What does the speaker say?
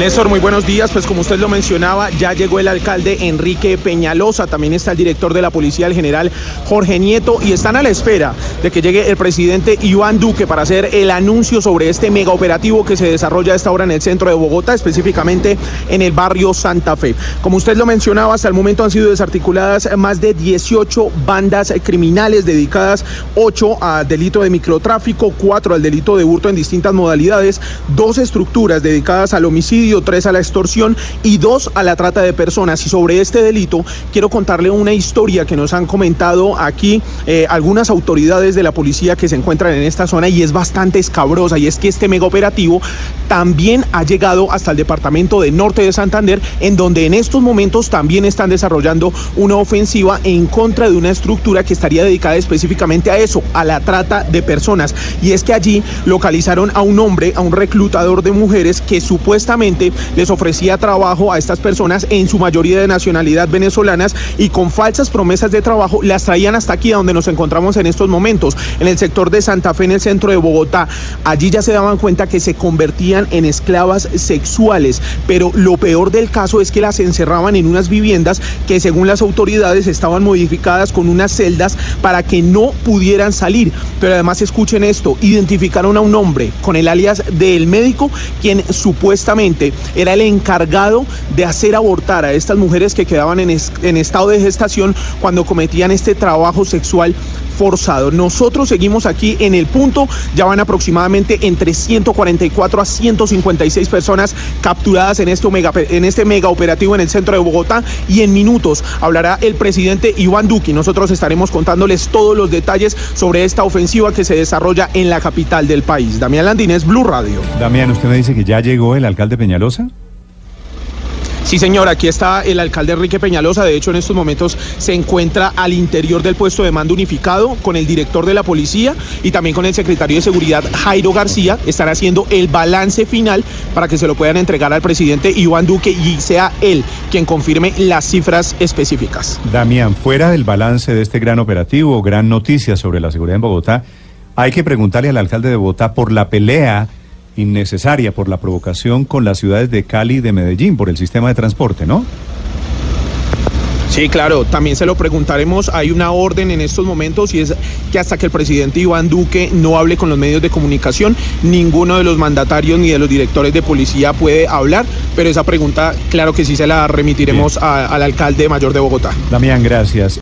Néstor, muy buenos días. Pues como usted lo mencionaba, ya llegó el alcalde Enrique Peñalosa, también está el director de la policía, el general Jorge Nieto, y están a la espera de que llegue el presidente Iván Duque para hacer el anuncio sobre este mega operativo que se desarrolla a esta hora en el centro de Bogotá, específicamente en el barrio Santa Fe. Como usted lo mencionaba, hasta el momento han sido desarticuladas más de 18 bandas criminales dedicadas 8 a delito de microtráfico, 4 al delito de hurto en distintas modalidades, dos estructuras dedicadas al homicidio, tres a la extorsión y dos a la trata de personas. Y sobre este delito quiero contarle una historia que nos han comentado aquí eh, algunas autoridades de la policía que se encuentran en esta zona y es bastante escabrosa y es que este mega operativo también ha llegado hasta el departamento de Norte de Santander en donde en estos momentos también están desarrollando una ofensiva en contra de una estructura que estaría dedicada específicamente a eso, a la trata de personas. Y es que allí localizaron a un hombre, a un reclutador de mujeres que supuestamente les ofrecía trabajo a estas personas, en su mayoría de nacionalidad venezolanas, y con falsas promesas de trabajo las traían hasta aquí, a donde nos encontramos en estos momentos, en el sector de Santa Fe, en el centro de Bogotá. Allí ya se daban cuenta que se convertían en esclavas sexuales, pero lo peor del caso es que las encerraban en unas viviendas que según las autoridades estaban modificadas con unas celdas para que no pudieran salir. Pero además escuchen esto, identificaron a un hombre con el alias del médico, quien supuestamente era el encargado de hacer abortar a estas mujeres que quedaban en, en estado de gestación cuando cometían este trabajo sexual forzado. Nosotros seguimos aquí en el punto, ya van aproximadamente entre 144 a 156 personas capturadas en este mega, en este mega operativo en el centro de Bogotá y en minutos hablará el presidente Iván Duque. Nosotros estaremos contándoles todos los detalles sobre esta ofensiva que se desarrolla en la capital del país. Damián Landines, Blue Radio. Damián, usted me dice que ya llegó el alcalde Peñalosa. Sí, señor, aquí está el alcalde Enrique Peñalosa. De hecho, en estos momentos se encuentra al interior del puesto de mando unificado con el director de la policía y también con el secretario de Seguridad, Jairo García. Están haciendo el balance final para que se lo puedan entregar al presidente Iván Duque y sea él quien confirme las cifras específicas. Damián, fuera del balance de este gran operativo, gran noticia sobre la seguridad en Bogotá, hay que preguntarle al alcalde de Bogotá por la pelea innecesaria, por la provocación con las ciudades de Cali y de Medellín, por el sistema de transporte, ¿no? Sí, claro, también se lo preguntaremos. Hay una orden en estos momentos y es que hasta que el presidente Iván Duque no hable con los medios de comunicación, ninguno de los mandatarios ni de los directores de policía puede hablar, pero esa pregunta, claro que sí se la remitiremos a- al alcalde mayor de Bogotá. Damián, gracias.